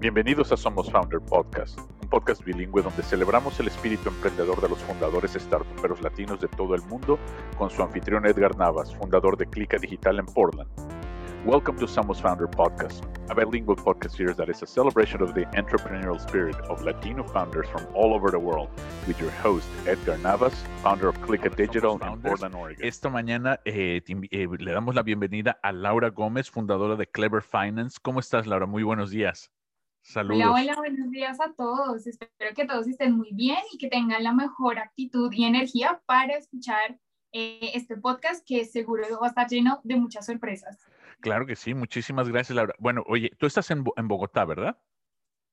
Bienvenidos a Somos Founder Podcast, un podcast bilingüe donde celebramos el espíritu emprendedor de los fundadores startuperos latinos de todo el mundo con su anfitrión Edgar Navas, fundador de Clica Digital en Portland. Welcome to Somos Founder Podcast, a bilingual podcast series that is a celebration of the entrepreneurial spirit of Latino founders from all over the world, with your host, Edgar Navas, founder of Clica Digital in Portland, Oregon. Esta mañana eh, eh, le damos la bienvenida a Laura Gómez, fundadora de Clever Finance. ¿Cómo estás, Laura? Muy buenos días. Saludos. Hola, hola, buenos días a todos. Espero que todos estén muy bien y que tengan la mejor actitud y energía para escuchar eh, este podcast que seguro va a estar lleno de muchas sorpresas. Claro que sí, muchísimas gracias, Laura. Bueno, oye, tú estás en, Bogotá, ¿verdad?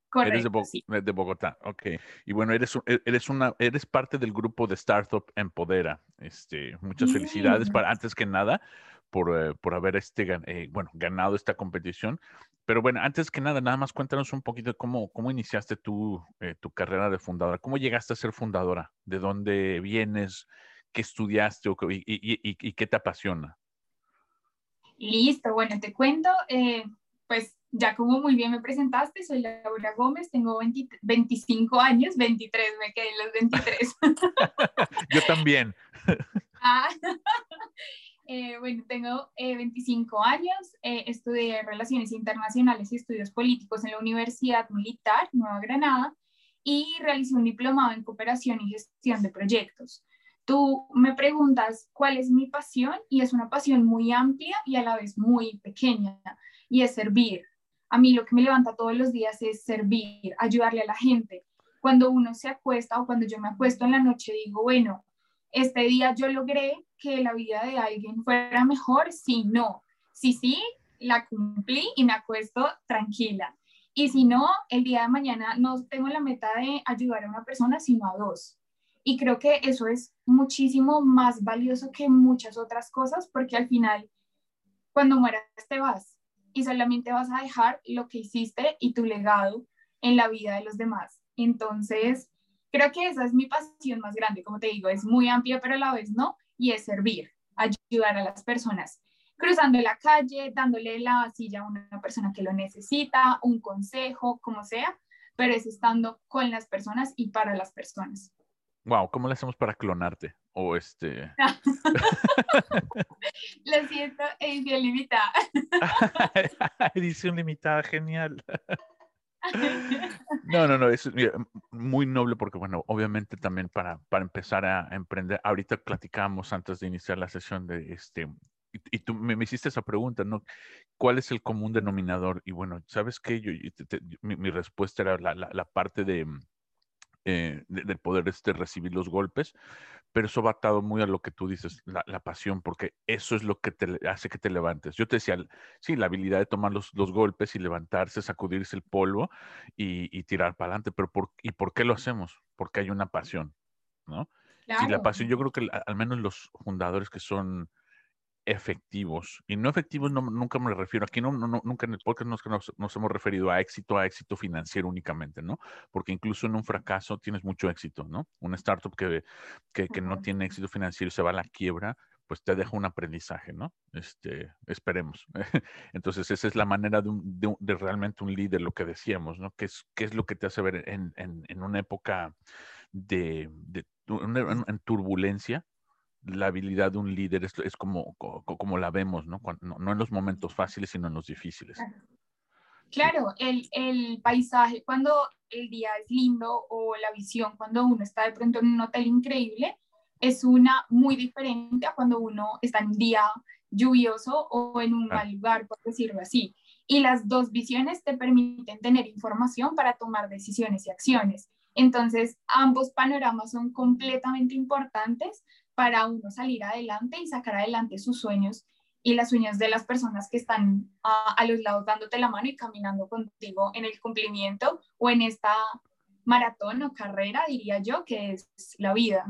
Correcto, eres de, de, Bogotá, ok. Y bueno, eres, e, eres, una, eres parte del grupo de Startup Empodera. Este, muchas felicidades para, antes que nada, por, eh, por haber este, eh, bueno, ganado esta competición. Pero bueno, antes que nada, nada más cuéntanos un poquito cómo, cómo iniciaste tu, eh, tu carrera de fundadora. ¿Cómo llegaste a ser fundadora? ¿De dónde vienes? ¿Qué estudiaste? y, y, y qué te apasiona? Listo, bueno, te cuento, eh, pues ya como muy bien me presentaste, soy Laura Gómez, tengo 25 años, 23, me quedé en los 23. Yo también. ah, eh, bueno, tengo 25 eh, años, estudié Relaciones Internacionales y Estudios Políticos en la Universidad Militar Nueva Granada y realicé un diplomado en Cooperación y Gestión de Proyectos. Tú me preguntas cuál es mi pasión y es una pasión muy amplia y a la vez muy pequeña y es servir. A mí lo que me levanta todos los días es servir, ayudarle a la gente. Cuando uno se acuesta o cuando yo me acuesto en la noche digo, bueno, este día yo logré que la vida de alguien fuera mejor, si no, si sí, la cumplí y me acuesto tranquila. Y si no, el día de mañana no tengo la meta de ayudar a una persona, sino a dos. Y creo que eso es muchísimo más valioso que muchas otras cosas, porque al final, cuando mueras, te vas y solamente vas a dejar lo que hiciste y tu legado en la vida de los demás. Entonces, creo que esa es mi pasión más grande, como te digo, es muy amplia, pero a la vez no, y es servir, ayudar a las personas, cruzando la calle, dándole la silla a una persona que lo necesita, un consejo, como sea, pero es estando con las personas y para las personas. Wow, ¿cómo le hacemos para clonarte? O este. Lo siento, edición limitada. edición limitada, genial. No, no, no, es muy noble porque, bueno, obviamente también para, para empezar a emprender, ahorita platicamos antes de iniciar la sesión de este, y, tú me, hiciste esa pregunta, ¿no? ¿Cuál es el común denominador? Y bueno, ¿sabes qué? Yo, mi, respuesta era la, la parte de, eh, del poder este, recibir los golpes, pero eso va atado muy a lo que tú dices, la, pasión, porque eso es lo que te hace que te levantes. Yo te decía, sí, la habilidad de tomar los, los golpes y levantarse, sacudirse el polvo y, tirar para adelante, pero por, ¿y por qué lo hacemos? Porque hay una pasión, ¿no? Y la pasión, yo creo que al menos los fundadores que son efectivos. Y no efectivos no, nunca me refiero, aquí no, no, nunca en el podcast nos, nos, hemos referido a éxito, a éxito financiero únicamente, ¿no? Porque incluso en un fracaso tienes mucho éxito, ¿no? Una startup que, que, que no tiene éxito financiero y se va a la quiebra, pues te deja un aprendizaje, ¿no? Este, esperemos. Entonces, esa es la manera de, de, realmente un líder, lo que decíamos, ¿no? ¿Qué es, qué es lo que te hace ver en, en, en una época de, de en turbulencia? La habilidad de un líder es, como, como, la vemos, ¿no? ¿no? en los momentos fáciles, sino en los difíciles. Claro, el, el, paisaje cuando el día es lindo o la visión cuando uno está de pronto en un hotel increíble es una muy diferente a cuando uno está en un día lluvioso o en un mal lugar, por decirlo así. Y las dos visiones te permiten tener información para tomar decisiones y acciones. Entonces, ambos panoramas son completamente importantes para uno salir adelante y sacar adelante sus sueños y las sueños de las personas que están a, los lados dándote la mano y caminando contigo en el cumplimiento o en esta maratón o carrera, diría yo, que es la vida.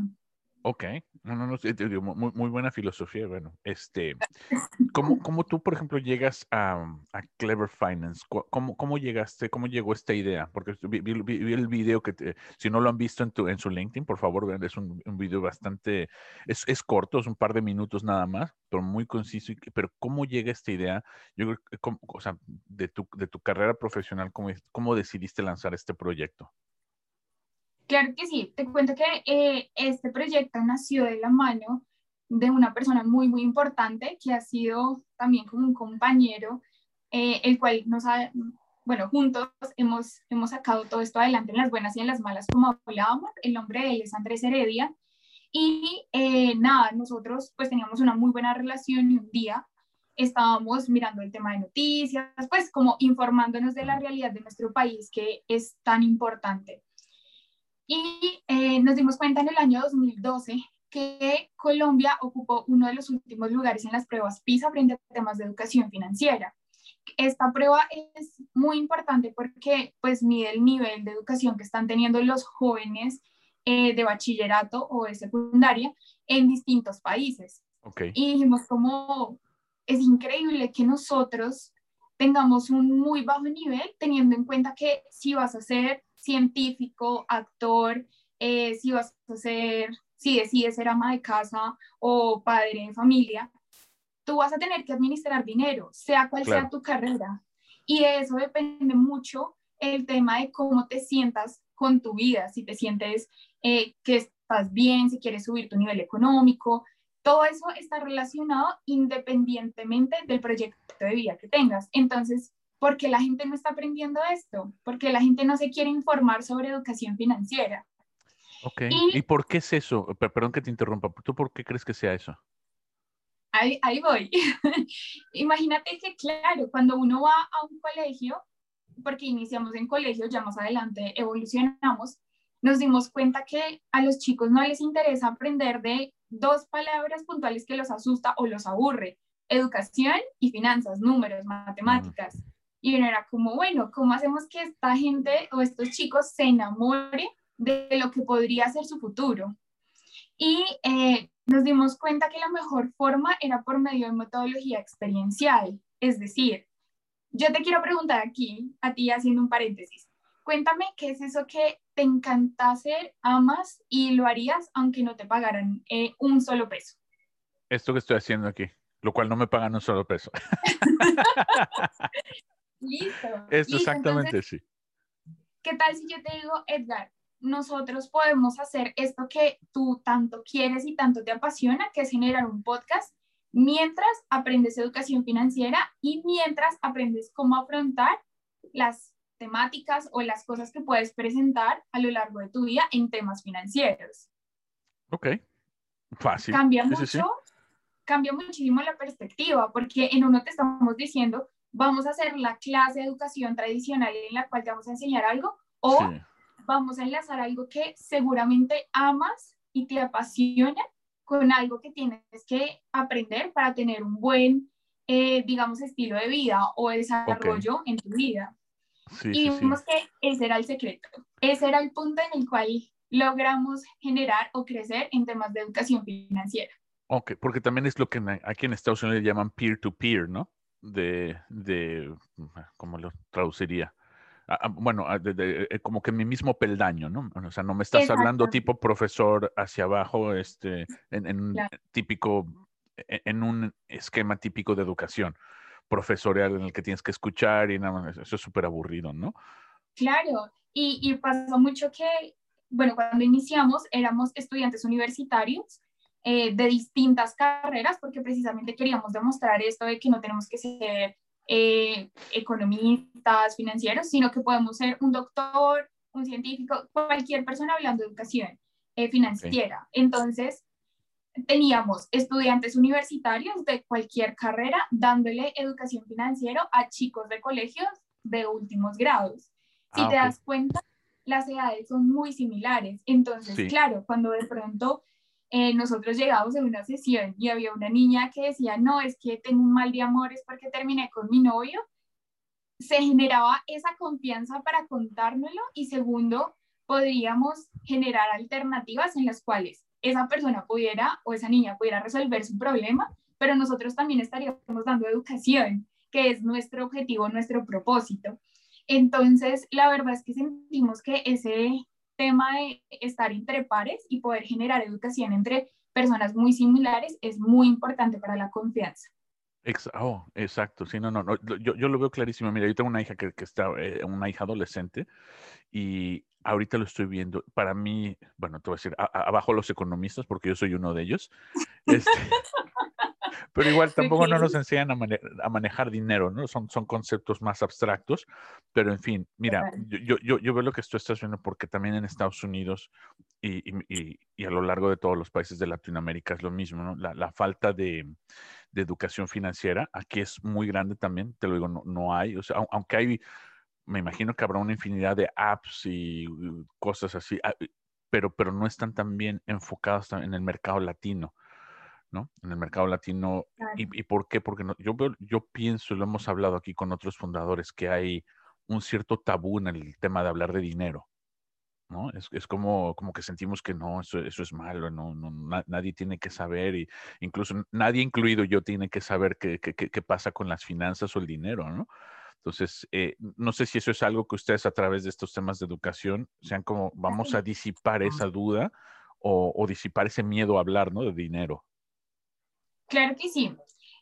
Ok, No, no, no, muy, muy, buena filosofía. Bueno, este, ¿cómo, cómo tú, por ejemplo, llegas a, a Clever Finance? ¿Cómo, ¿Cómo, llegaste, cómo llegó esta idea? Porque vi, vi, el video que, te, si no lo han visto en, tu, en su LinkedIn, por favor, vean, es un, un video bastante, es, es, corto, es un par de minutos nada más, pero muy conciso. Pero ¿cómo llega esta idea? Yo creo que, o sea, de tu, de tu carrera profesional, ¿cómo, ¿cómo decidiste lanzar este proyecto? Claro que sí, te cuento que eh, este proyecto nació de la mano de una persona muy, muy importante que ha sido también como un compañero, eh, el cual nos ha, bueno, juntos hemos, hemos sacado todo esto adelante en las buenas y en las malas, como hablábamos. El nombre de él es Andrés Heredia. Y eh, nada, nosotros pues teníamos una muy buena relación y un día estábamos mirando el tema de noticias, pues como informándonos de la realidad de nuestro país que es tan importante. Y eh, nos dimos cuenta en el año 2012 que Colombia ocupó uno de los últimos lugares en las pruebas PISA frente a temas de educación financiera. Esta prueba es muy importante porque pues mide el nivel de educación que están teniendo los jóvenes eh, de bachillerato o de secundaria en distintos países. Okay. Y dijimos como es increíble que nosotros tengamos un muy bajo nivel teniendo en cuenta que si vas a ser científico, actor, eh, si vas a ser, si decides ser ama de casa o padre de familia, tú vas a tener que administrar dinero, sea cual sea tu carrera. Y de eso depende mucho el tema de cómo te sientas con tu vida, si te sientes eh, que estás bien, si quieres subir tu nivel económico. Todo eso está relacionado independientemente del proyecto de vida que tengas. Entonces, ¿Por qué la gente no está aprendiendo esto? Porque la gente no se quiere informar sobre educación financiera. Ok. ¿Y, por qué es eso? Perdón que te interrumpa. ¿Tú por qué crees que sea eso? Ahí, ahí voy. Imagínate que, claro, cuando uno va a un colegio, porque iniciamos en colegio, ya más adelante evolucionamos, nos dimos cuenta que a los chicos no les interesa aprender de dos palabras puntuales que los asusta o los aburre, educación y finanzas, números, matemáticas. Y uno era como, bueno, ¿cómo hacemos que esta gente o estos chicos se enamoren de lo que podría ser su futuro? Y eh, nos dimos cuenta que la mejor forma era por medio de metodología experiencial. Es decir, yo te quiero preguntar aquí, a ti haciendo un paréntesis, cuéntame qué es eso que te encanta hacer, amas y lo harías aunque no te pagaran eh, un solo peso. Esto que estoy haciendo aquí, lo cual no me pagan un solo peso. Listo. Esto exactamente, sí. ¿Qué tal si yo te digo, Edgar, nosotros podemos hacer esto que tú tanto quieres y tanto te apasiona, que es generar un podcast, mientras aprendes educación financiera y mientras aprendes cómo afrontar las temáticas o las cosas que puedes presentar a lo largo de tu vida en temas financieros. Ok, fácil. Cambia mucho, cambia muchísimo la perspectiva, porque en uno te estamos diciendo, vamos a hacer la clase de educación tradicional en la cual te vamos a enseñar algo o vamos a enlazar algo que seguramente amas y te apasiona con algo que tienes que aprender para tener un buen, eh, digamos, estilo de vida o desarrollo en tu vida. y vimos que ese era el secreto, ese era el punto en el cual logramos generar o crecer en temas de educación financiera. Ok, porque también es lo que aquí en Estados Unidos llaman peer-to-peer, -peer, no de, de ¿cómo lo traduciría? Ah, ah, bueno, ah, eh, como que mi mismo peldaño, ¿no? O sea, no me estás hablando tipo profesor hacia abajo, este, en, típico, e, en un esquema típico de educación profesorial en el que tienes que escuchar y nada más, eso es súper aburrido, ¿no? Claro, y, y pasó mucho que, bueno, cuando iniciamos éramos estudiantes universitarios eh, de distintas carreras, porque precisamente queríamos demostrar esto de que no tenemos que ser eh, economistas, financieros, sino que podemos ser un doctor, un científico, cualquier persona hablando de educación eh, financiera. Entonces, teníamos estudiantes universitarios de cualquier carrera dándole educación financiera a chicos de colegios de últimos grados. Si ah, te das cuenta, las edades son muy similares. Entonces, claro, cuando de pronto eh, nosotros llegamos en una sesión y había una niña que decía, no, es que tengo un mal de amores porque terminé con mi novio, se generaba esa confianza para contárnoslo y segundo, podríamos generar alternativas en las cuales esa persona pudiera o esa niña pudiera resolver su problema, pero nosotros también estaríamos dando educación, que es nuestro objetivo, nuestro propósito. Entonces, la verdad es que sentimos que ese tema de estar entre pares y poder generar educación entre personas muy similares es muy importante para la confianza. Oh, exacto, sí, no, no, no yo, yo, lo veo clarísimo. Mira, yo tengo una hija que, que está, eh, una hija adolescente, y ahorita lo estoy viendo. Para mí, bueno, te voy a decir, abajo los economistas, porque yo soy uno de ellos. Este, pero igual tampoco no nos enseñan a, manejar dinero, ¿no? Son, son conceptos más abstractos, pero en fin, mira, yo, yo, yo veo lo que tú estás viendo porque también en Estados Unidos y, y, y, a lo largo de todos los países de Latinoamérica es lo mismo, ¿no? La, la falta de, de, educación financiera aquí es muy grande también, te lo digo, no, no hay, o sea, aunque hay, me imagino que habrá una infinidad de apps y uh, cosas así, ah, pero, pero no están tan bien enfocados en el mercado latino. En el mercado latino. ¿Y, por qué? Porque no, yo, yo pienso, lo hemos hablado aquí con otros fundadores, que hay un cierto tabú en el tema de hablar de dinero. ¿no? Es, es como, como que sentimos que no, eso, eso es malo, no, no nadie tiene que saber, y incluso nadie, incluido yo, tiene que saber qué, qué, qué pasa con las finanzas o el dinero, ¿no? Entonces, eh, no sé si eso es algo que ustedes a través de estos temas de educación sean como, vamos a disipar esa duda o, o disipar ese miedo a hablar, ¿no? De dinero. Claro que sí.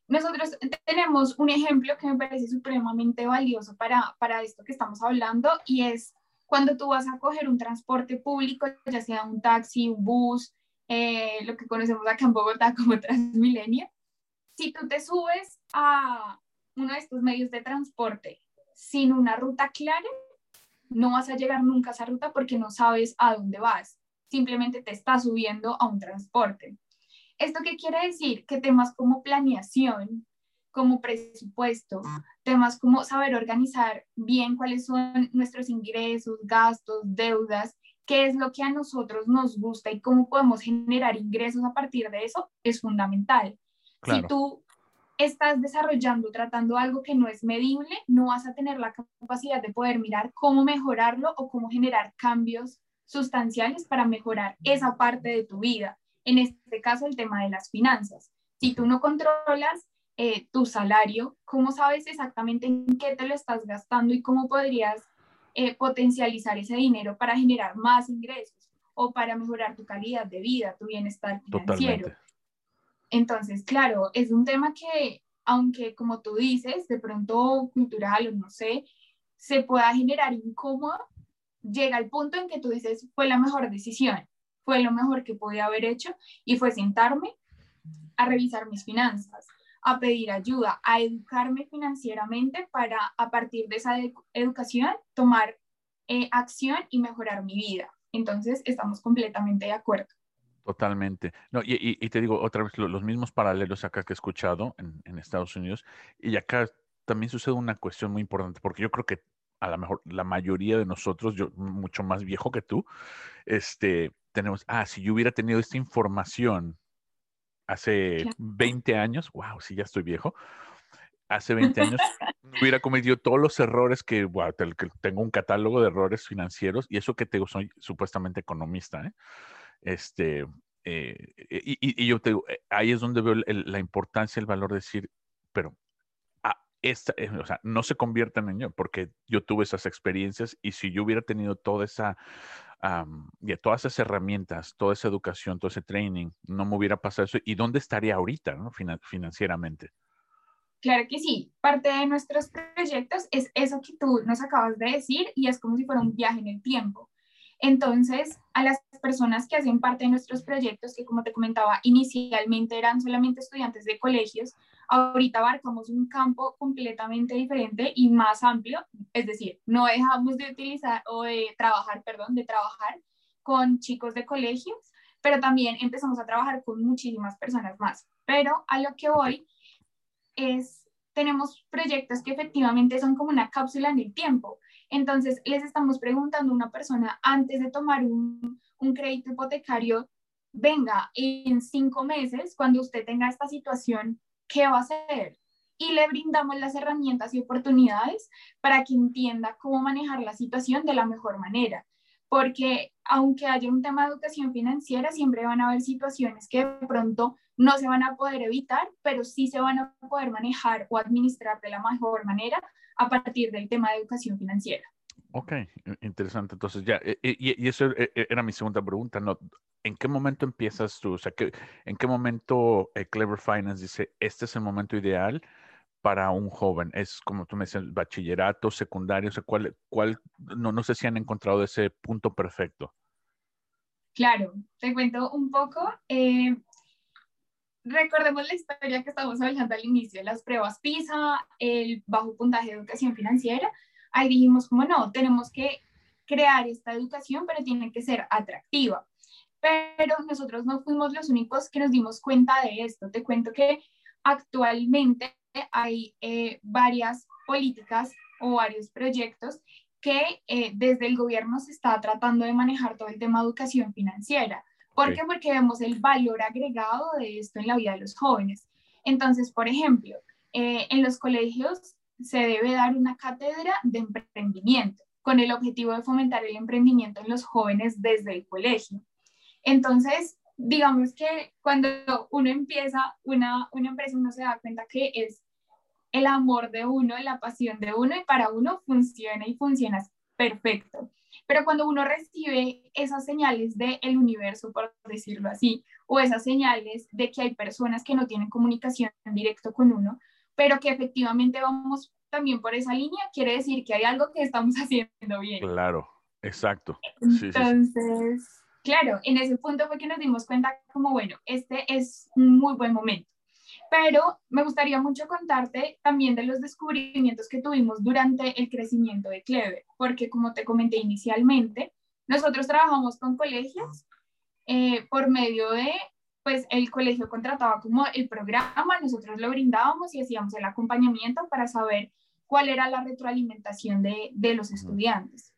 Nosotros tenemos un ejemplo que me parece supremamente valioso para, para esto que estamos hablando y es cuando tú vas a coger un transporte público, ya sea un taxi, un bus, eh, lo que conocemos acá en Bogotá como Transmilenio, si tú te subes a uno de estos medios de transporte sin una ruta clara, no vas a llegar nunca a esa ruta porque no sabes a dónde vas. Simplemente te estás subiendo a un transporte. ¿Esto qué quiere decir? Que temas como planeación, como presupuesto, temas como saber organizar bien cuáles son nuestros ingresos, gastos, deudas, qué es lo que a nosotros nos gusta y cómo podemos generar ingresos a partir de eso, es fundamental. Si tú estás desarrollando, tratando algo que no es medible, no vas a tener la capacidad de poder mirar cómo mejorarlo o cómo generar cambios sustanciales para mejorar esa parte de tu vida en este caso el tema de las finanzas. Si tú no controlas eh, tu salario, ¿cómo sabes exactamente en qué te lo estás gastando y cómo podrías eh, potencializar ese dinero para generar más ingresos o para mejorar tu calidad de vida, tu bienestar financiero? Entonces, claro, es un tema que, aunque como tú dices, de pronto cultural o no sé, se pueda generar incómodo, llega el punto en que tú dices, fue la mejor decisión fue lo mejor que podía haber hecho y fue sentarme a revisar mis finanzas, a pedir ayuda, a educarme financieramente para a partir de esa educación tomar eh, acción y mejorar mi vida. Entonces, estamos completamente de acuerdo. Totalmente. No, y, y, te digo otra vez, los mismos paralelos acá que he escuchado en, en, Estados Unidos, y acá también sucede una cuestión muy importante, porque yo creo que a lo mejor la mayoría de nosotros, yo mucho más viejo que tú, este, tenemos, ah, si yo hubiera tenido esta información hace 20 años, wow, sí, ya estoy viejo, hace 20 años hubiera cometido todos los errores que, wow, tengo un catálogo de errores financieros y eso que te soy supuestamente economista, ¿eh? Este, eh, y, yo te digo, eh, ahí es donde veo la importancia, el valor de decir, pero esta, o sea, no se conviertan en yo, porque yo tuve esas experiencias y si yo hubiera tenido toda esa y todas esas herramientas, toda esa educación, todo ese training, no me hubiera pasado eso. ¿Y dónde estaría ahorita financieramente? Claro que sí. Parte de nuestros proyectos es eso que tú nos acabas de decir y es como si fuera un viaje en el tiempo. Entonces, a las personas que hacen parte de nuestros proyectos, que como te comentaba, inicialmente eran solamente estudiantes de colegios, ahorita abarcamos un campo completamente diferente y más amplio, es decir, no dejamos de utilizar o de trabajar, perdón, de trabajar con chicos de colegios, pero también empezamos a trabajar con muchísimas personas más. Pero a lo que voy es, tenemos proyectos que efectivamente son como una cápsula en el tiempo. Entonces, les estamos preguntando a una persona antes de tomar un, un crédito hipotecario, venga, en cinco meses, cuando usted tenga esta situación, qué va a hacer y le brindamos las herramientas y oportunidades para que entienda cómo manejar la situación de la mejor manera. porque aunque haya un tema de educación financiera, siempre van a haber situaciones que de pronto no se van a poder evitar, pero sí se van a poder manejar o administrar de la mejor manera a partir del tema de educación financiera. Ok, interesante. Entonces ya, eh, eh, y, eso eh, era mi segunda pregunta, ¿no? ¿En qué momento empiezas tú? O sea, ¿en qué momento Clever Finance dice, este es el momento ideal para un joven? Es como tú me decías, bachillerato, secundario, o sea, ¿cuál, cuál, no, no sé si han encontrado ese punto perfecto. Claro, te cuento un poco. Eh, recordemos la historia que estamos hablando al inicio, las pruebas PISA, el bajo puntaje de educación financiera. Ahí dijimos, como no, tenemos que crear esta educación, pero tiene que ser atractiva. Pero nosotros no fuimos los únicos que nos dimos cuenta de esto. Te cuento que actualmente hay eh, varias políticas o varios proyectos que eh, desde el gobierno se está tratando de manejar todo el tema de educación financiera. ¿Por qué? Porque vemos el valor agregado de esto en la vida de los jóvenes. Entonces, por ejemplo, eh, en los colegios se debe dar una cátedra de emprendimiento con el objetivo de fomentar el emprendimiento en los jóvenes desde el colegio. Entonces, digamos que cuando uno empieza una, una empresa, uno se da cuenta que es el amor de uno, la pasión de uno y para uno funciona y funciona perfecto. Pero cuando uno recibe esas señales del el universo, por decirlo así, o esas señales de que hay personas que no tienen comunicación en directo con uno, pero que efectivamente vamos también por esa línea, quiere decir que hay algo que estamos haciendo bien. Claro, exacto. Entonces, claro, en ese punto fue que nos dimos cuenta como, bueno, este es un muy buen momento. Pero me gustaría mucho contarte también de los descubrimientos que tuvimos durante el crecimiento de Clever, porque como te comenté inicialmente, nosotros trabajamos con colegios eh, por medio de, pues el colegio contrataba como el programa, nosotros lo brindábamos y hacíamos el acompañamiento para saber cuál era la retroalimentación de, de los estudiantes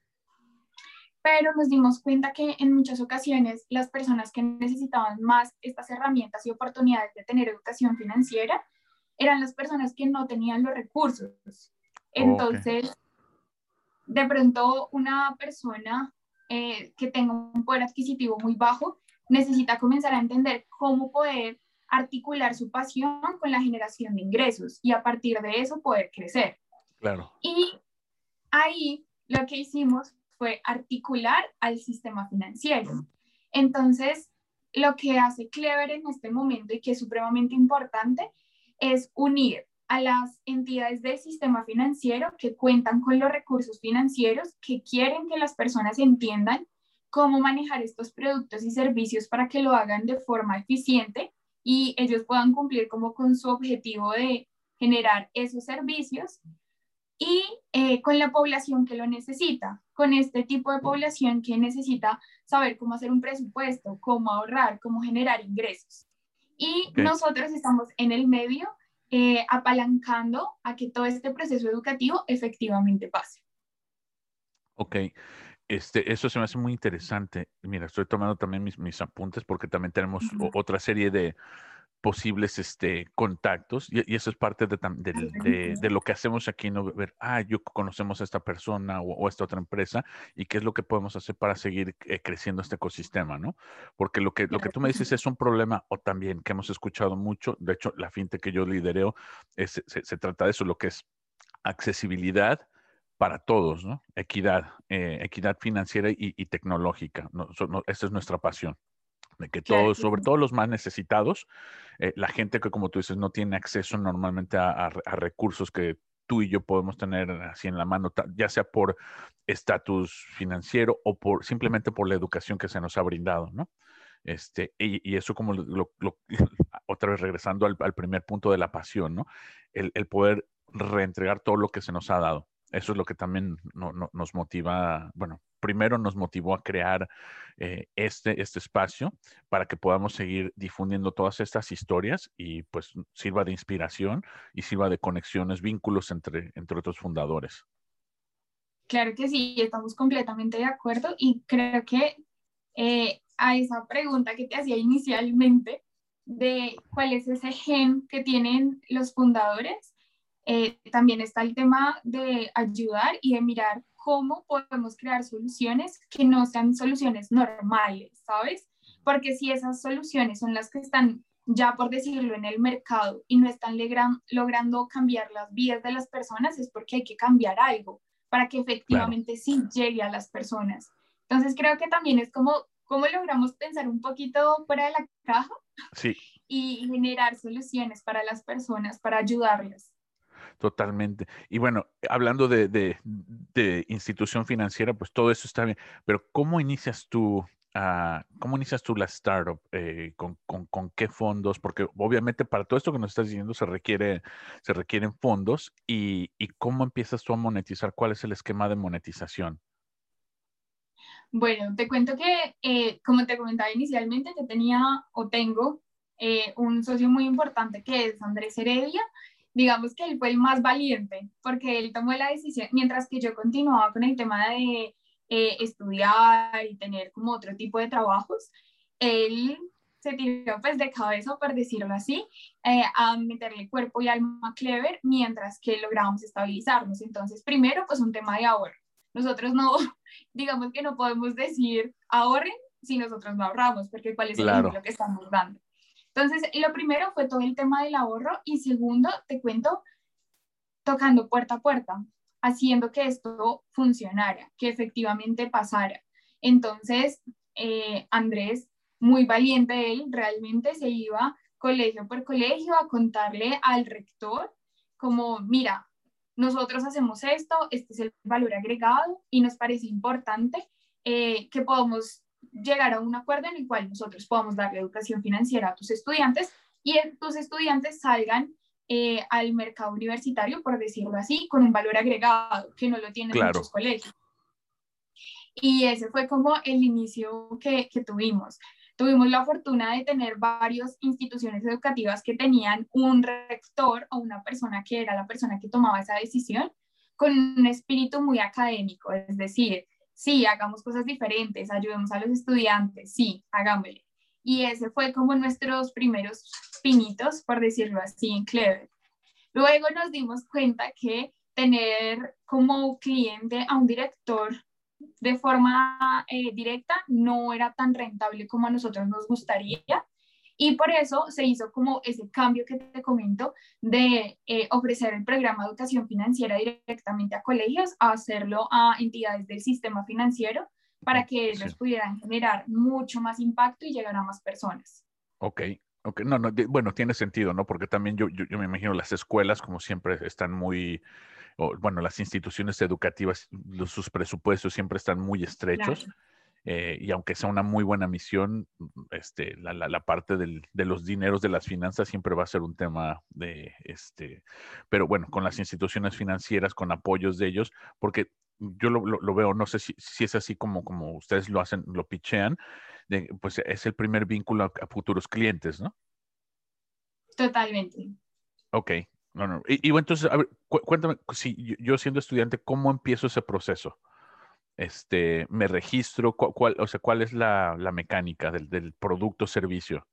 pero nos dimos cuenta que en muchas ocasiones las personas que necesitaban más estas herramientas y oportunidades de tener educación financiera eran las personas que no tenían los recursos. Entonces, de pronto una persona eh, que tenga un poder adquisitivo muy bajo necesita comenzar a entender cómo poder articular su pasión con la generación de ingresos y a partir de eso poder crecer. Claro. Y ahí lo que hicimos fue articular al sistema financiero. Entonces, lo que hace Clever en este momento y que es supremamente importante es unir a las entidades del sistema financiero que cuentan con los recursos financieros, que quieren que las personas entiendan cómo manejar estos productos y servicios para que lo hagan de forma eficiente y ellos puedan cumplir como con su objetivo de generar esos servicios y eh, con la población que lo necesita, con este tipo de población que necesita saber cómo hacer un presupuesto, cómo ahorrar, cómo generar ingresos. Y nosotros estamos en el medio eh, apalancando a que todo este proceso educativo efectivamente pase. Ok, este, eso se me hace muy interesante. Mira, estoy tomando también mis, mis apuntes porque también tenemos otra serie de, posibles este, contactos y, eso es parte de, de, lo que hacemos aquí, ¿no? Ver, ah, yo conocemos a esta persona o, a esta otra empresa y qué es lo que podemos hacer para seguir eh, creciendo este ecosistema, ¿no? Porque lo que, lo que tú me dices es un problema o también que hemos escuchado mucho, de hecho, la finte que yo lidereo es, se, trata de eso, lo que es accesibilidad para todos, ¿no? Equidad, eh, equidad financiera y, tecnológica, ¿no? esa es nuestra pasión de que todos, sobre todo los más necesitados, eh, la gente que como tú dices no tiene acceso normalmente a, recursos que tú y yo podemos tener así en la mano, ya sea por estatus financiero o por simplemente por la educación que se nos ha brindado, ¿no? Este, y, eso como lo, otra vez regresando al, primer punto de la pasión, ¿no? El, el, poder reentregar todo lo que se nos ha dado. Eso es lo que también nos motiva, bueno, primero nos motivó a crear eh, este, este espacio para que podamos seguir difundiendo todas estas historias y pues sirva de inspiración y sirva de conexiones, vínculos entre, entre otros fundadores. Claro que sí, estamos completamente de acuerdo y creo que eh, a esa pregunta que te hacía inicialmente de cuál es ese gen que tienen los fundadores, eh, también está el tema de ayudar y de mirar cómo podemos crear soluciones que no sean soluciones normales, ¿sabes? Porque si esas soluciones son las que están ya por decirlo en el mercado y no están logrando cambiar las vidas de las personas, es porque hay que cambiar algo para que efectivamente sí llegue a las personas. Entonces creo que también es como cómo logramos pensar un poquito fuera de la caja sí. y generar soluciones para las personas, para ayudarlas. Totalmente. Y bueno, hablando de, de, institución financiera, pues todo eso está bien, pero ¿cómo inicias tú, uh, cómo inicias tú la startup? Eh, con, con, con, qué fondos? Porque obviamente para todo esto que nos estás diciendo se, requiere, se requieren fondos y, y cómo empiezas tú a monetizar, cuál es el esquema de monetización. Bueno, te cuento que, eh, como te comentaba inicialmente, yo tenía o tengo eh, un socio muy importante que es Andrés Heredia. Digamos que él fue el más valiente porque él tomó la decisión, mientras que yo continuaba con el tema de eh, estudiar y tener como otro tipo de trabajos, él se tiró pues de cabeza, por decirlo así, a meterle cuerpo y alma a Clever mientras que lográbamos estabilizarnos. Entonces, primero, pues un tema de ahorro. Nosotros no, digamos que no podemos decir ahorren si nosotros no ahorramos, porque cuál es el ejemplo que estamos dando. Entonces, lo primero fue todo el tema del ahorro y segundo, te cuento, tocando puerta a puerta, haciendo que esto funcionara, que efectivamente pasara. Entonces, eh, Andrés, muy valiente él, realmente se iba colegio por colegio a contarle al rector como, mira, nosotros hacemos esto, este es el valor agregado y nos parece importante eh, que podamos llegar a un acuerdo en el cual nosotros podamos darle educación financiera a tus estudiantes y tus estudiantes salgan eh, al mercado universitario, por decirlo así, con un valor agregado que no lo tienen muchos colegios. Y ese fue como el inicio que, que tuvimos. Tuvimos la fortuna de tener varias instituciones educativas que tenían un rector o una persona que era la persona que tomaba esa decisión con un espíritu muy académico, es decir, sí, hagamos cosas diferentes, ayudemos a los estudiantes, sí, hagámosle. Y ese fue como nuestros primeros pinitos, por decirlo así, en Clever. Luego nos dimos cuenta que tener como cliente a un director de forma eh, directa no era tan rentable como a nosotros nos gustaría. Y por eso se hizo como ese cambio que te comento de eh, ofrecer el programa de educación financiera directamente a colegios, a hacerlo a entidades del sistema financiero para que ellos pudieran generar mucho más impacto y llegar a más personas. Ok, ok, no, no, bueno, tiene sentido, ¿no? Porque también yo, yo, yo me imagino las escuelas como siempre están muy bueno, las instituciones educativas, sus presupuestos siempre están muy estrechos. Eh, y aunque sea una muy buena misión, este, la, la, parte del, de los dineros de las finanzas siempre va a ser un tema de, este, pero bueno, con las instituciones financieras, con apoyos de ellos, porque yo lo, lo, veo, no sé si, si, es así como, como ustedes lo hacen, lo pichean, de, pues es el primer vínculo a, a futuros clientes, ¿no? Totalmente. Ok, no, no. Y, bueno, entonces, a ver, cuéntame, si yo, siendo estudiante, ¿cómo empiezo ese proceso? Este, me registro, cuál, o sea, ¿cuál es la, la mecánica del, del producto servicio?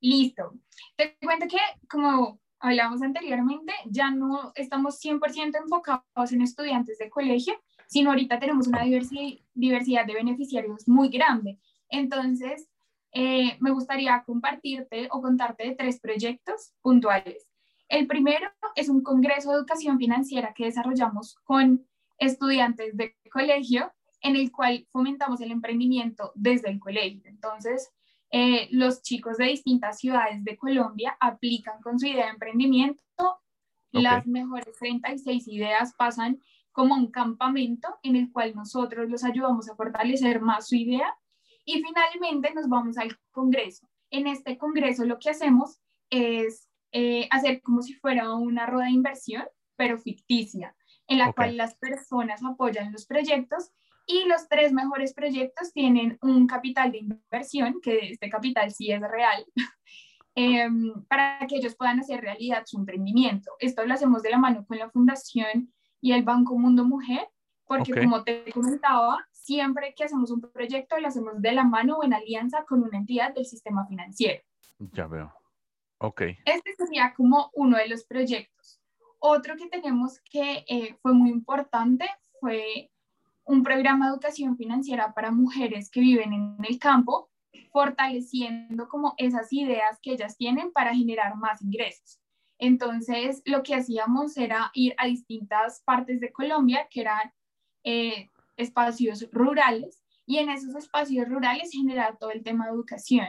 Listo. Te cuento que, como hablamos anteriormente, ya no estamos 100% enfocados en estudiantes de colegio, sino ahorita tenemos una diversidad de beneficiarios muy grande. Entonces, eh, me gustaría compartirte o contarte de tres proyectos puntuales. El primero es un congreso de educación financiera que desarrollamos con estudiantes de colegio, en el cual fomentamos el emprendimiento desde el colegio. Entonces, eh, los chicos de distintas ciudades de Colombia aplican con su idea de emprendimiento. Las mejores 36 ideas pasan como un campamento en el cual nosotros los ayudamos a fortalecer más su idea. Y finalmente nos vamos al Congreso. En este Congreso lo que hacemos es eh, hacer como si fuera una rueda de inversión, pero ficticia, en la cual las personas apoyan los proyectos y los tres mejores proyectos tienen un capital de inversión, que este capital sí es real, em, para que ellos puedan hacer realidad su emprendimiento. Esto lo hacemos de la mano con la Fundación y el Banco Mundo Mujer, porque como te comentaba, siempre que hacemos un proyecto lo hacemos de la mano o en alianza con una entidad del sistema financiero. Ya veo. Este sería como uno de los proyectos. Otro que tenemos que eh, fue muy importante fue un programa de educación financiera para mujeres que viven en el campo, fortaleciendo como esas ideas que ellas tienen para generar más ingresos. Entonces, lo que hacíamos era ir a distintas partes de Colombia, que eran eh, espacios rurales, y en esos espacios rurales generar todo el tema de educación.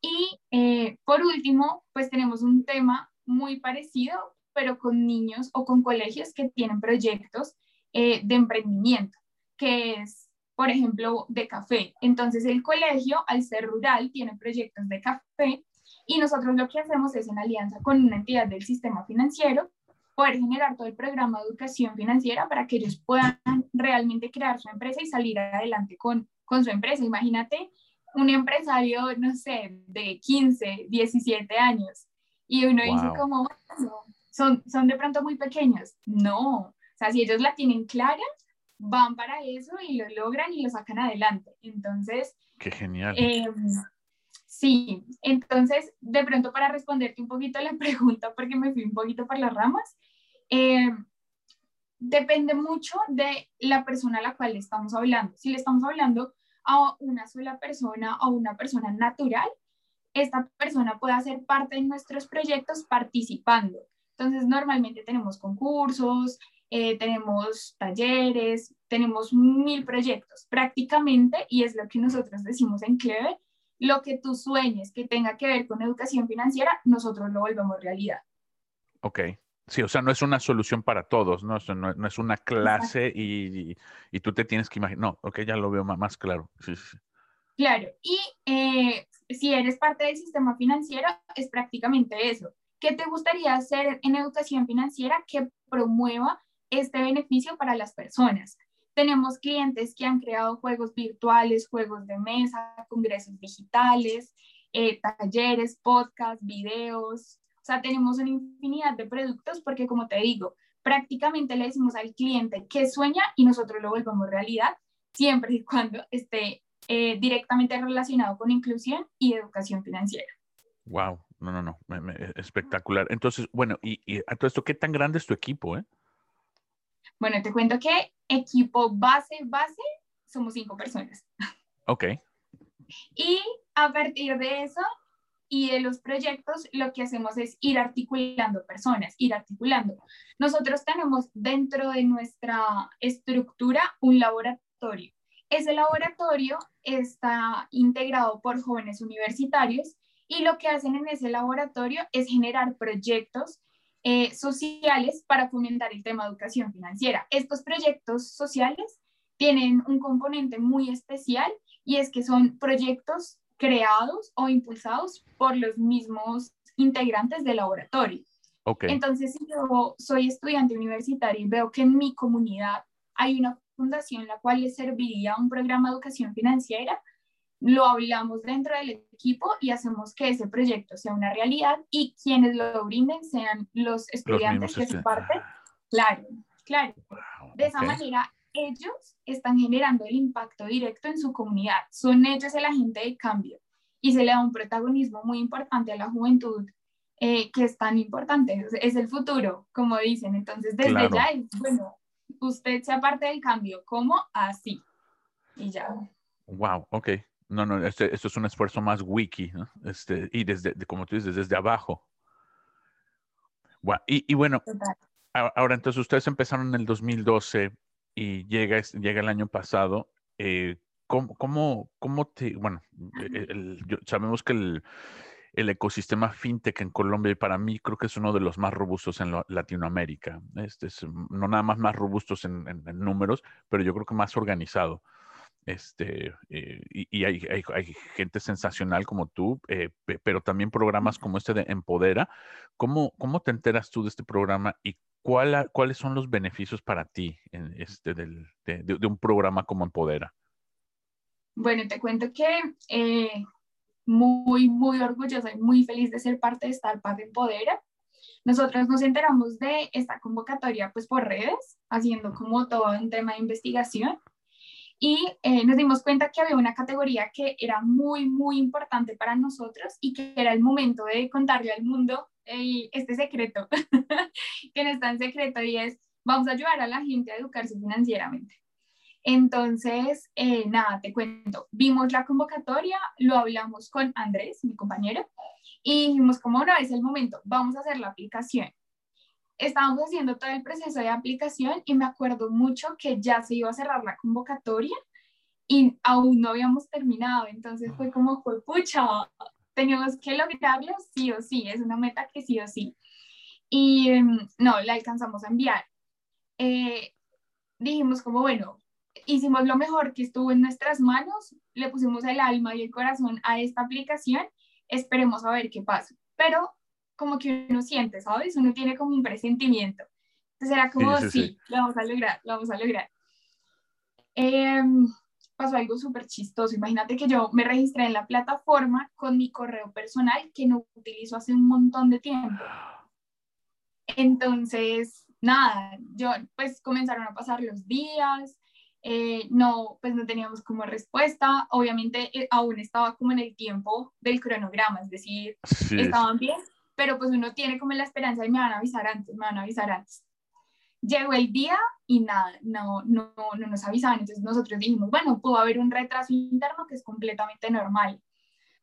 Y eh, por último, pues tenemos un tema muy parecido, pero con niños o con colegios que tienen proyectos eh, de emprendimiento, que es, por ejemplo, de café. Entonces el colegio, al ser rural, tiene proyectos de café y nosotros lo que hacemos es en alianza con una entidad del sistema financiero poder generar todo el programa de educación financiera para que ellos puedan realmente crear su empresa y salir adelante con, con su empresa. Imagínate un empresario, no sé, de 15, 17 años y uno dice como, son, son de pronto muy pequeños. No, o sea, si ellos la tienen clara, van para eso y lo logran y lo sacan adelante. Entonces... Qué genial. Em, sí, entonces, de pronto para responderte un poquito la pregunta, porque me fui un poquito por las ramas, em, depende mucho de la persona a la cual le estamos hablando. Si le estamos hablando a una sola persona o una persona natural, esta persona puede hacer parte de nuestros proyectos participando. Entonces, normalmente tenemos concursos, eh, tenemos talleres, tenemos mil proyectos prácticamente, y es lo que nosotros decimos en Clever, lo que tú sueñes que tenga que ver con educación financiera, nosotros lo volvemos realidad. Ok. Sí, o sea, no es una solución para todos, ¿no? no, no es una clase y, y, tú te tienes que imaginar. No, ok, ya lo veo más, claro. Sí, sí, Claro, y eh, si eres parte del sistema financiero, es prácticamente eso. ¿Qué te gustaría hacer en educación financiera que promueva este beneficio para las personas? Tenemos clientes que han creado juegos virtuales, juegos de mesa, congresos digitales, eh, talleres, podcasts, videos. O sea, tenemos una infinidad de productos porque, como te digo, prácticamente le decimos al cliente que sueña y nosotros lo volvemos realidad siempre y cuando esté eh, directamente relacionado con inclusión y educación financiera. Wow, no, no, no, espectacular. Entonces, bueno, y, a todo esto, ¿qué tan grande es tu equipo? Eh? Bueno, te cuento que equipo base, base, somos cinco personas. Ok. Y a partir de eso y de los proyectos, lo que hacemos es ir articulando personas, ir articulando. Nosotros tenemos dentro de nuestra estructura un laboratorio ese laboratorio está integrado por jóvenes universitarios y lo que hacen en ese laboratorio es generar proyectos eh, sociales para fomentar el tema de educación financiera. Estos proyectos sociales tienen un componente muy especial y es que son proyectos creados o impulsados por los mismos integrantes del laboratorio. Okay. Entonces, si yo soy estudiante universitario y veo que en mi comunidad hay una fundación la cual le serviría un programa de educación financiera, lo hablamos dentro del equipo y hacemos que ese proyecto sea una realidad y quienes lo brinden sean los estudiantes que son parte. Claro, claro. de esa manera, ellos están generando el impacto directo en su comunidad. Son ellos el agente de cambio y se le da un protagonismo muy importante a la juventud eh, que es tan importante. Es el futuro, como dicen. Entonces, desde ya es, bueno, usted sea parte del cambio. ¿Cómo? Así. Y ya. Wow, ok. No, no, este, esto es un esfuerzo más wiki, ¿no? Este, y desde, como tú dices, desde abajo. Y, bueno, ahora entonces ustedes empezaron en el 2012 y llega, llega el año pasado. Eh, ¿cómo, cómo, cómo, te, bueno, sabemos que el, el ecosistema fintech en Colombia y para mí creo que es uno de los más robustos en Latinoamérica. Este es no nada más más robustos en, números, pero yo creo que más organizado. Este, eh, y, hay, hay, gente sensacional como tú, eh, pero también programas como este de Empodera. ¿Cómo, ¿Cómo te enteras tú de este programa y cuál, cuáles son los beneficios para ti en este del, de, un programa como Empodera? Bueno, te cuento que eh, muy, muy orgullosa y muy feliz de ser parte de Startup Empodera. Nosotros nos enteramos de esta convocatoria pues por redes, haciendo como todo un tema de investigación y eh, nos dimos cuenta que había una categoría que era muy, muy importante para nosotros y que era el momento de contarle al mundo este secreto, que no está en secreto y es vamos a ayudar a la gente a educarse financieramente. Entonces, eh, nada, te cuento, vimos la convocatoria, lo hablamos con Andrés, mi compañero, y dijimos, como no es el momento, vamos a hacer la aplicación. Estábamos haciendo todo el proceso de aplicación y me acuerdo mucho que ya se iba a cerrar la convocatoria y aún no habíamos terminado, entonces fue como, fue pucha, teníamos que lograrlo sí o sí, es una meta que sí o sí. Y em, no, la alcanzamos a enviar. Eh, dijimos como, bueno, hicimos lo mejor que estuvo en nuestras manos, le pusimos el alma y el corazón a esta aplicación, esperemos a ver qué pasa. Pero como que uno siente, ¿sabes? Uno tiene como un presentimiento. Entonces era como, sí, lo vamos a lograr, lo vamos a lograr. Em, pasó algo súper chistoso. Imagínate que yo me registré en la plataforma con mi correo personal que no utilizo hace un montón de tiempo. Entonces, nada, yo pues comenzaron a pasar los días, eh, no, pues no teníamos como respuesta. Obviamente eh, aún estaba como en el tiempo del cronograma, es decir, estaban bien, pero pues uno tiene como la esperanza de me van a avisar antes, me van a avisar antes. Llegó el día y nada, no, no, no nos avisaban, entonces nosotros dijimos, bueno, pudo haber un retraso interno que es completamente normal.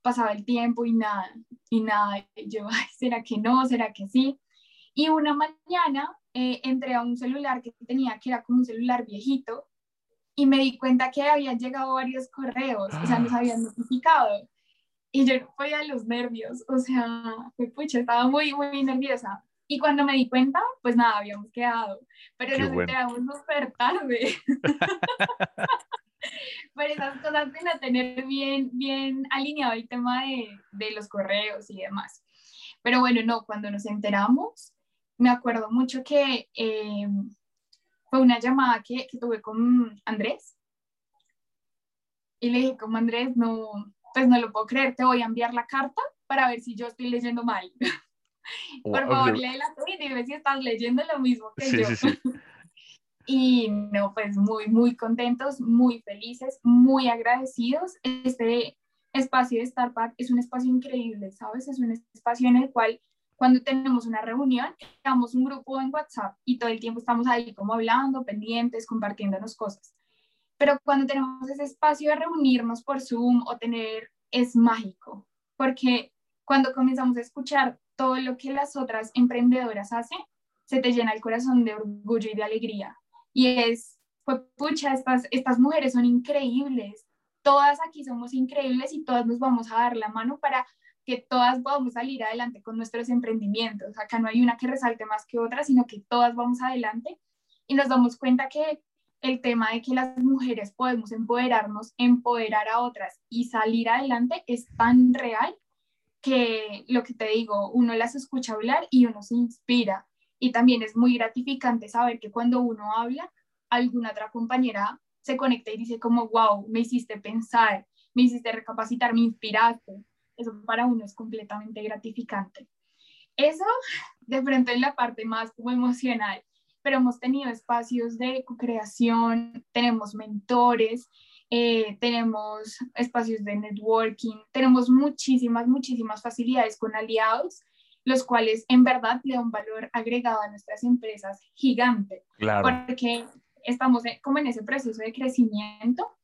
Pasaba el tiempo y nada, y nada, yo, ¿será que no? ¿Será que sí? Y una mañana eh, entré a un celular que tenía, que era como un celular viejito, y me di cuenta que habían llegado varios correos, o sea, nos ah. habían notificado. Y yo no podía los nervios, o sea, fue pucha, estaba muy, muy nerviosa. Y cuando me di cuenta, pues nada, habíamos quedado, pero nos enteramos súper tarde. Por esas cosas de no tener bien, bien alineado el tema de, de los correos y demás. Pero bueno, no, cuando nos enteramos, me acuerdo mucho que eh, fue una llamada que, que, tuve con Andrés y le dije como Andrés, no, pues no lo puedo creer, te voy a enviar la carta para ver si yo estoy leyendo mal. Por favor, léela tú y dime si estás leyendo lo mismo que yo. Sí, sí. y no, pues muy, muy contentos, muy felices, muy agradecidos. Este espacio de Startup es un espacio increíble, ¿sabes? Es un espacio en el cual cuando tenemos una reunión, damos un grupo en WhatsApp y todo el tiempo estamos ahí como hablando, pendientes, compartiéndonos cosas. Pero cuando tenemos ese espacio de reunirnos por Zoom o tener, es mágico, porque cuando comenzamos a escuchar todo lo que las otras emprendedoras hacen, se te llena el corazón de orgullo y de alegría. Y es, pues, pucha, estas, estas mujeres son increíbles, todas aquí somos increíbles y todas nos vamos a dar la mano para que todas podamos salir adelante con nuestros emprendimientos. Acá no hay una que resalte más que otra, sino que todas vamos adelante y nos damos cuenta que el tema de que las mujeres podemos empoderarnos, empoderar a otras y salir adelante es tan real que lo que te digo, uno las escucha hablar y uno se inspira. Y también es muy gratificante saber que cuando uno habla, alguna otra compañera se conecta y dice como, wow, me hiciste pensar, me hiciste recapacitar, me inspiraste. Eso para uno es completamente gratificante. Eso de frente en la parte más como emocional, pero hemos tenido espacios de co-creación, tenemos mentores, eh, tenemos espacios de networking, tenemos muchísimas, muchísimas facilidades con aliados, los cuales en verdad le dan un valor agregado a nuestras empresas gigante, claro. porque estamos como en ese proceso de crecimiento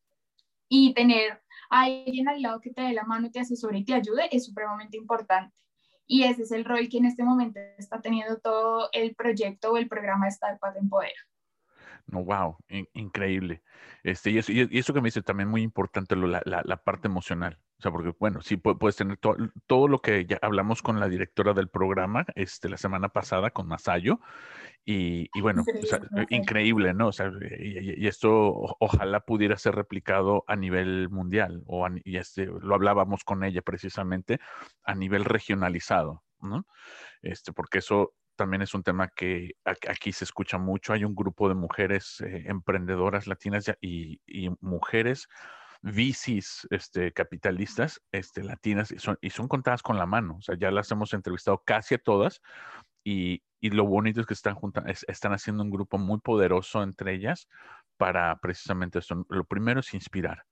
y tener alguien al lado que te dé la mano, te asesore y te ayude es supremamente importante. Y ese es el rol que en este momento está teniendo todo el proyecto o el programa Startup en Poder. No, wow, increíble. Este, y, eso, y eso que me dice también muy importante, la parte emocional. O sea, porque, bueno, sí puedes tener todo lo que ya hablamos con la directora del programa este, la semana pasada, con Masayo, y, y bueno, increíble, ¿no? O sea, y, esto ojalá pudiera ser replicado a nivel mundial, o y este, lo hablábamos con ella precisamente, a nivel regionalizado, ¿no? Este, porque eso también es un tema que aquí se escucha mucho. Hay un grupo de mujeres eh, emprendedoras latinas y, y mujeres VCs este, capitalistas este, latinas y son, y son contadas con la mano. O sea, ya las hemos entrevistado casi a todas y, y lo bonito es que están, están haciendo un grupo muy poderoso entre ellas para precisamente esto. Lo primero es inspirar,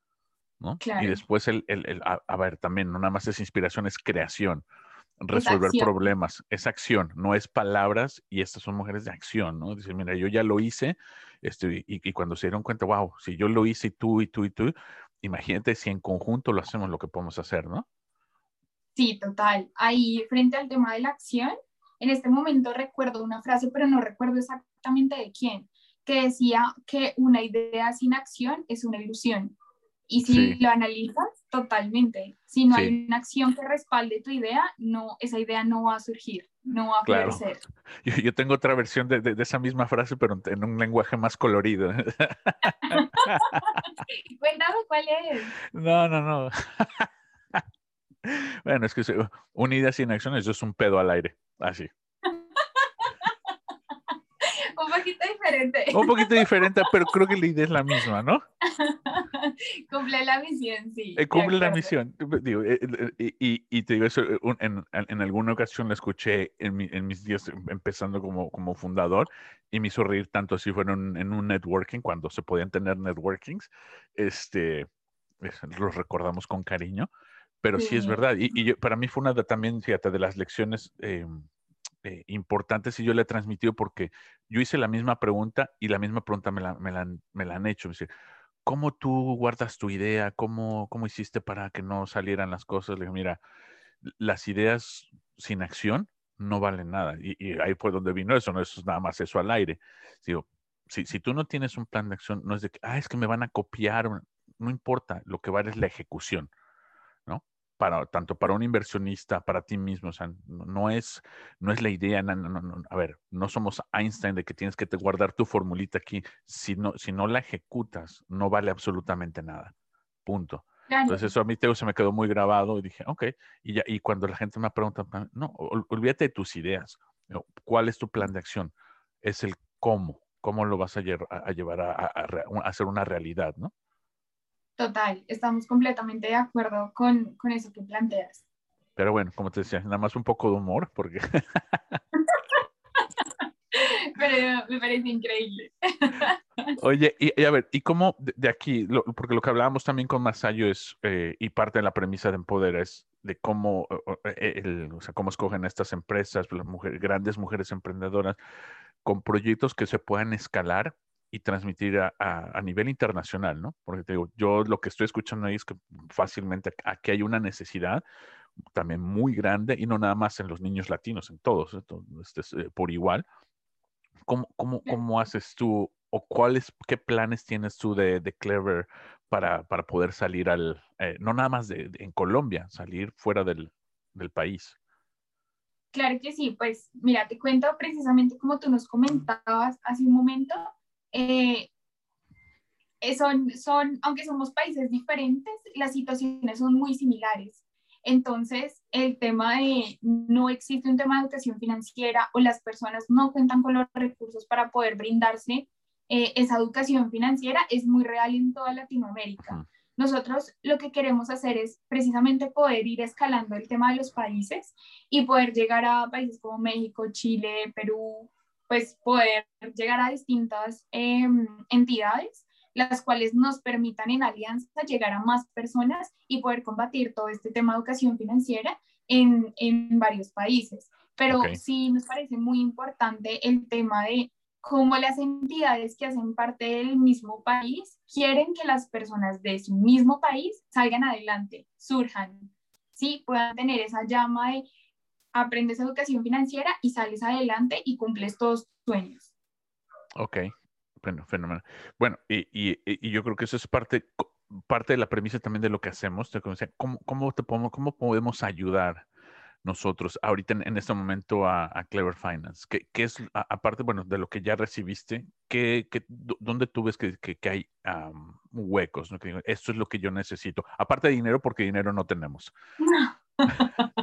¿no? Y después, el, el, el a, ver, también, no nada más es inspiración, es creación. resolver problemas. Es acción, no es palabras y estas son mujeres de acción, ¿no? Dicen, mira, yo ya lo hice este, y, y, cuando se dieron cuenta, wow, si yo lo hice y tú y tú y tú, imagínate si en conjunto lo hacemos lo que podemos hacer, ¿no? Sí, total. Ahí, frente al tema de la acción, en este momento recuerdo una frase, pero no recuerdo exactamente de quién, que decía que una idea sin acción es una ilusión. Y si lo analizas, totalmente. Si no hay una acción que respalde tu idea, no, esa idea no va a surgir, no va a claro. florecer. Yo, tengo otra versión de, de, esa misma frase, pero en un lenguaje más colorido. Cuéntame cuál es. No, no, no. bueno, es que una idea sin acción es un pedo al aire, así. Un poquito diferente. Un poquito diferente, pero creo que la idea es la misma, ¿no? cumple la misión, sí. Eh, cumple la misión. Digo, eh, eh, y, y, te digo eso, en, en, alguna ocasión la escuché en, en, mis días empezando como, como fundador y me hizo reír tanto así fue en, en un networking, cuando se podían tener networkings, este, los recordamos con cariño, pero sí, es verdad. Y, y para mí fue una de, también, fíjate, de las lecciones eh, importantes y yo le he transmitido porque yo hice la misma pregunta y la misma pregunta me la, me la, me la han hecho. Me dice, ¿cómo tú guardas tu idea? ¿Cómo, ¿Cómo hiciste para que no salieran las cosas? Le dije, mira, las ideas sin acción no valen nada. Y, ahí fue donde vino eso, no es nada más eso al aire. Digo, si, si tú no tienes un plan de acción, no es de que, ah, es que me van a copiar, no importa, lo que vale es la ejecución para, tanto para un inversionista, para ti mismo. O sea, no, es, no es la idea, no, a ver, no somos Einstein de que tienes que te guardar tu formulita aquí. Si no, si no la ejecutas, no vale absolutamente nada. Punto. Entonces eso a mí se me quedó muy grabado y dije, ok, y, ya, y cuando la gente me pregunta, no, olvídate de tus ideas. ¿Cuál es tu plan de acción? Es el cómo, cómo lo vas a, a llevar a, a, a hacer una realidad, ¿no? Total, estamos completamente de acuerdo con, con eso que planteas. Pero bueno, como te decía, nada más un poco de humor, porque... Pero me parece increíble. Oye, y, a ver, ¿y cómo de, aquí? porque lo que hablábamos también con Masayo es, eh, y parte de la premisa de Empoder es de cómo, eh, el, o sea, cómo escogen estas empresas, las mujeres, grandes mujeres emprendedoras, con proyectos que se puedan escalar y transmitir a, a, nivel internacional, ¿no? Porque te digo, yo lo que estoy escuchando ahí es que fácilmente aquí hay una necesidad también muy grande y no nada más en los niños latinos, en todos, este, eh, por igual. ¿Cómo, cómo, cómo haces tú o cuáles, qué planes tienes tú de, de Clever para, para, poder salir al, eh, no nada más de, en Colombia, salir fuera del, del país? Claro que sí, pues mira, te cuento precisamente como tú nos comentabas hace un momento, eh, eh, son, son, aunque somos países diferentes, las situaciones son muy similares. Entonces, el tema de no existe un tema de educación financiera o las personas no cuentan con los recursos para poder brindarse eh, esa educación financiera es muy real en toda Latinoamérica. Nosotros lo que queremos hacer es precisamente poder ir escalando el tema de los países y poder llegar a países como México, Chile, Perú, pues poder llegar a distintas em, entidades las cuales nos permitan en alianza llegar a más personas y poder combatir todo este tema de educación financiera en, en varios países. Pero sí nos parece muy importante el tema de cómo las entidades que hacen parte del mismo país quieren que las personas de su mismo país salgan adelante, surjan, sí, puedan tener esa llama de aprendes educación financiera y sales adelante y cumples todos tus sueños. Ok, bueno, fenomenal. Bueno, y, y, y, yo creo que eso es parte, parte de la premisa también de lo que hacemos. ¿Cómo, cómo, te podemos, cómo podemos ayudar nosotros ahorita en, este momento a, Clever Finance? ¿Qué, qué es, aparte, bueno, de lo que ya recibiste, ¿qué, qué, dónde tú ves que, que, hay huecos? ¿no? Que esto es lo que yo necesito. Aparte de dinero, porque dinero no tenemos.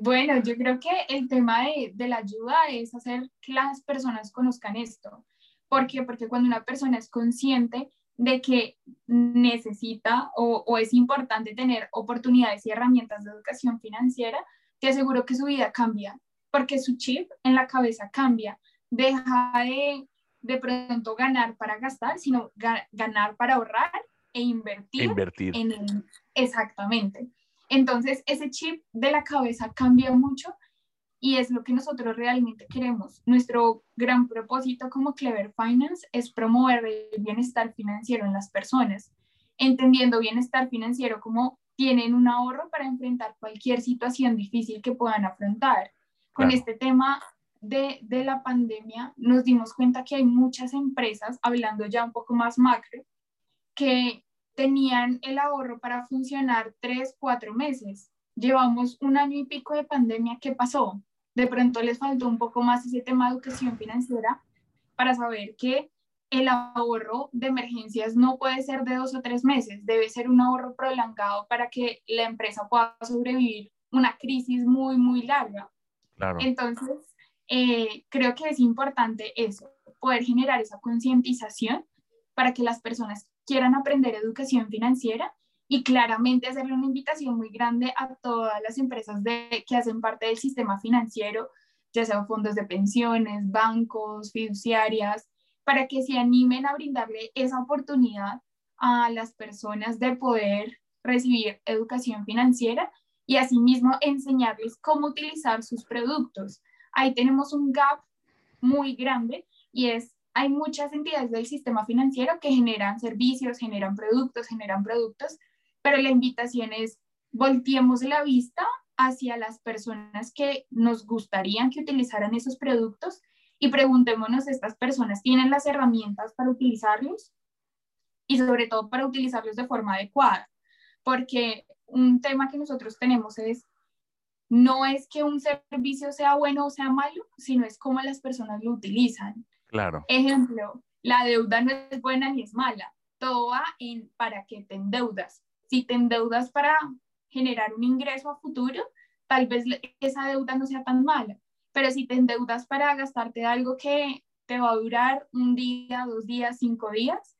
Bueno, yo creo que el tema de, de, la ayuda es hacer que las personas conozcan esto. ¿Por qué? Porque cuando una persona es consciente de que necesita o, o, es importante tener oportunidades y herramientas de educación financiera, te aseguro que su vida cambia, porque su chip en la cabeza cambia. Deja de de pronto ganar para gastar, sino ganar para ahorrar e invertir. Invertir. En exactamente. Entonces, ese chip de la cabeza cambia mucho y es lo que nosotros realmente queremos. Nuestro gran propósito como Clever Finance es promover el bienestar financiero en las personas, entendiendo bienestar financiero como tienen un ahorro para enfrentar cualquier situación difícil que puedan afrontar. Con este tema de, de, la pandemia nos dimos cuenta que hay muchas empresas, hablando ya un poco más macro, que tenían el ahorro para funcionar tres, cuatro meses. Llevamos un año y pico de pandemia, ¿qué pasó? de pronto les faltó un poco más ese tema de educación financiera para saber que el ahorro de emergencias no puede ser de dos o tres meses, debe ser un ahorro prolongado para que la empresa pueda sobrevivir una crisis muy, muy larga. Entonces, eh, creo que es importante eso, poder generar esa concientización para que las personas quieran aprender educación financiera y claramente hacerle una invitación muy grande a todas las empresas de, que hacen parte del sistema financiero, ya sean fondos de pensiones, bancos, fiduciarias, para que se animen a brindarle esa oportunidad a las personas de poder recibir educación financiera y asimismo enseñarles cómo utilizar sus productos. Ahí tenemos un gap muy grande y es, hay muchas entidades del sistema financiero que generan servicios, generan productos, generan productos, pero la invitación es volteemos la vista hacia las personas que nos gustarían que utilizaran esos productos y preguntémonos, ¿estas personas tienen las herramientas para utilizarlos? Y sobre todo para utilizarlos de forma adecuada, porque un tema que nosotros tenemos es, no es que un servicio sea bueno o sea malo, sino es cómo las personas lo utilizan. Claro. Ejemplo, la deuda no es buena ni es mala, todo va en para qué te endeudas. Si te endeudas para generar un ingreso a futuro, tal vez esa deuda no sea tan mala, pero si te endeudas para gastarte algo que te va a durar un día, dos días, cinco días,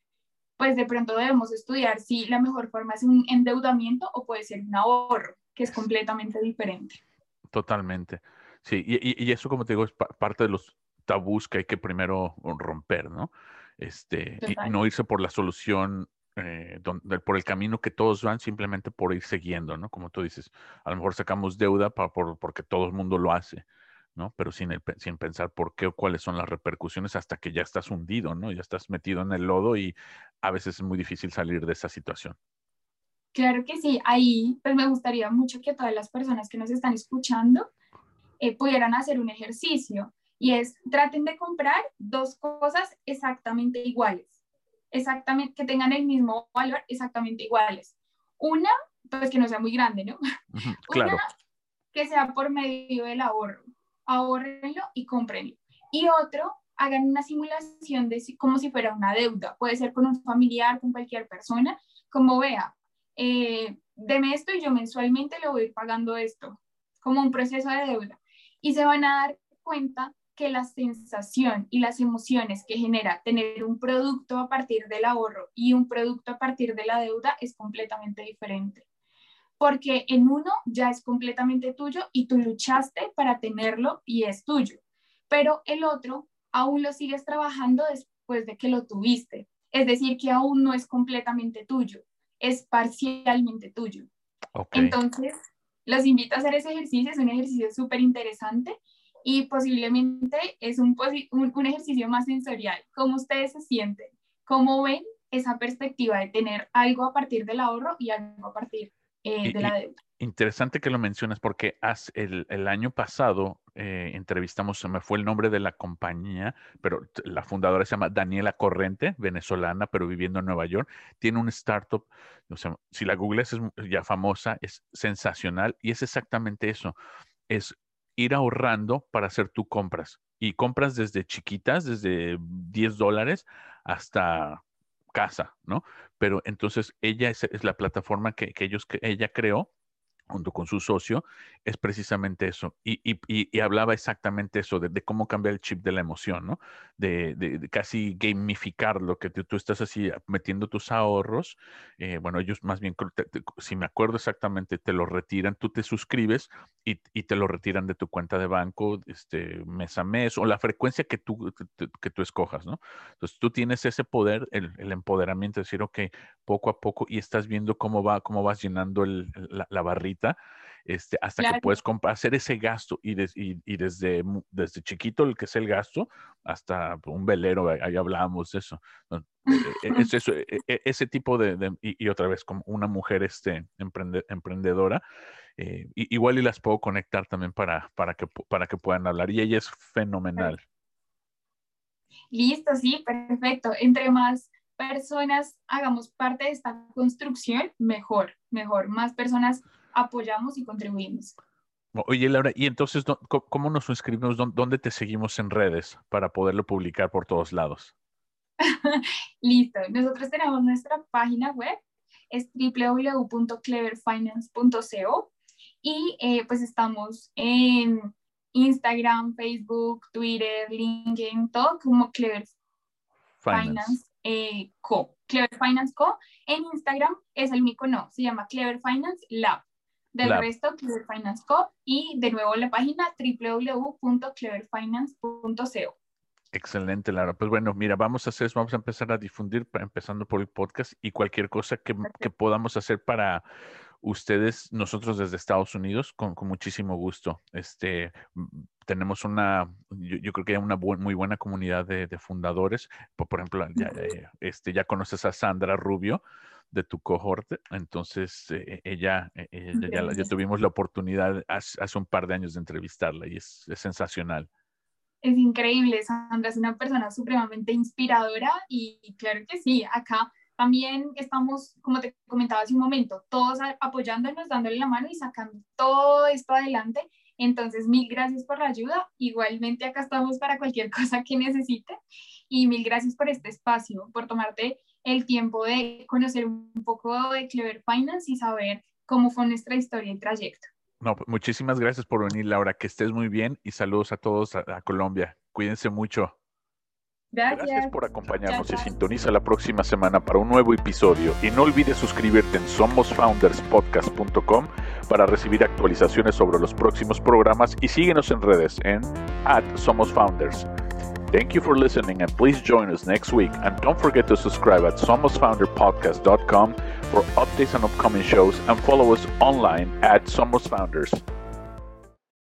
pues de pronto debemos estudiar si la mejor forma es un endeudamiento o puede ser un ahorro, que es completamente diferente. Totalmente. Sí, y, y eso, como te digo, es parte de los tabús que hay que primero romper, ¿no? Este, y no irse por la solución eh, por el camino que todos van simplemente por ir siguiendo, ¿no? Como tú dices, a lo mejor sacamos deuda por, porque todo el mundo lo hace, ¿no? Pero sin, sin pensar por qué o cuáles son las repercusiones hasta que ya estás hundido, ¿no? Ya estás metido en el lodo y a veces es muy difícil salir de esa situación. Claro que sí, ahí pues me gustaría mucho que todas las personas que nos están escuchando eh, pudieran hacer un ejercicio y es traten de comprar dos cosas exactamente iguales exactamente, que tengan el mismo valor exactamente iguales. Una, pues que no sea muy grande, ¿no? Claro. Una, que sea por medio del ahorro. Ahorrenlo y cómprenlo. Y otro, hagan una simulación de como si fuera una deuda. Puede ser con un familiar, con cualquier persona, como vea, eh, deme esto y yo mensualmente le voy a ir pagando esto, como un proceso de deuda. Y se van a dar cuenta que la sensación y las emociones que genera tener un producto a partir del ahorro y un producto a partir de la deuda es completamente diferente. Porque en uno ya es completamente tuyo y tú luchaste para tenerlo y es tuyo. Pero el otro aún lo sigues trabajando después de que lo tuviste. Es decir, que aún no es completamente tuyo, es parcialmente tuyo. Entonces, los invito a hacer ese ejercicio, es un ejercicio súper interesante y posiblemente es un, un, ejercicio más sensorial. ¿Cómo ustedes se sienten? ¿Cómo ven esa perspectiva de tener algo a partir del ahorro y algo a partir eh, de la deuda? Interesante que lo mencionas porque el, el año pasado eh, entrevistamos, se me fue el nombre de la compañía, pero la fundadora se llama Daniela Corrente, venezolana, pero viviendo en Nueva York. Tiene un startup, o sea, si la Google es ya famosa, es sensacional y es exactamente eso. Es ir ahorrando para hacer tus compras. Y compras desde chiquitas, desde 10 dólares hasta casa, ¿no? Pero entonces ella es, la plataforma que, que, ellos, que ella creó junto con su socio, es precisamente eso. Y, y, y, hablaba exactamente eso, de, cómo cambiar el chip de la emoción, ¿no? De, de, casi gamificar lo que tú, estás así metiendo tus ahorros. Eh, bueno, ellos más bien, si me acuerdo exactamente, te lo retiran, tú te suscribes y, te lo retiran de tu cuenta de banco este, mes a mes o la frecuencia que tú, que tú escojas, ¿no? Entonces tú tienes ese poder, el, el empoderamiento de decir, ok, poco a poco y estás viendo cómo va, cómo vas llenando la, barrita. Este, hasta que puedes hacer ese gasto y, y, desde, desde chiquito el que es el gasto hasta un velero, ahí hablábamos de eso. E, e, es eso e, ese tipo de, y, otra vez como una mujer este, emprendedora, eh, igual y las puedo conectar también para, para, que, para que puedan hablar y ella es fenomenal. Listo, sí, perfecto. Entre más personas hagamos parte de esta construcción, mejor, mejor. Más personas apoyamos y contribuimos. Oye, Laura, y entonces, ¿cómo nos inscribimos? ¿Dónde te seguimos en redes para poderlo publicar por todos lados? Listo. Nosotros tenemos nuestra página web, es www.cleverfinance.co y eh, pues estamos en Instagram, Facebook, Twitter, LinkedIn, todo como Clever Finance, eh, Co. Clever Finance Co. En Instagram es el único no, se llama Clever Finance Lab. Del resto, Clever Finance Co. Y de nuevo la página www.cleverfinance.co. Excelente, Lara. Pues bueno, mira, vamos a hacer, vamos a empezar a difundir, empezando por el podcast y cualquier cosa que, que podamos hacer para ustedes, nosotros desde Estados Unidos, con, muchísimo gusto. Este, tenemos una, yo, creo que hay una muy buena comunidad de, fundadores. Por, ejemplo, ya, eh, este, ya conoces a Sandra Rubio de tu cohorte, entonces eh, ella, eh, ya, tuvimos la oportunidad hace, un par de años de entrevistarla y es, es sensacional. Es increíble, Sandra es una persona supremamente inspiradora y claro que sí, acá también estamos, como te comentaba hace un momento, todos apoyándonos, dándole la mano y sacando todo esto adelante. Entonces, mil gracias por la ayuda. Igualmente acá estamos para cualquier cosa que necesite. Y mil gracias por este espacio, por tomarte el tiempo de conocer un poco de Clever Finance y saber cómo fue nuestra historia y trayecto. No, pues, muchísimas gracias por venir, Laura. Que estés muy bien y saludos a todos a Colombia. Cuídense mucho. Gracias. por acompañarnos y sintoniza la próxima semana para un nuevo episodio. Y no olvides suscribirte en somosfounderspodcast.com para recibir actualizaciones sobre los próximos programas y síguenos en redes en at somosfounders. Thank you for listening and please join us next week and don't forget to subscribe at somosfounderpodcast.com for updates on upcoming shows and follow us online at Somos Founders.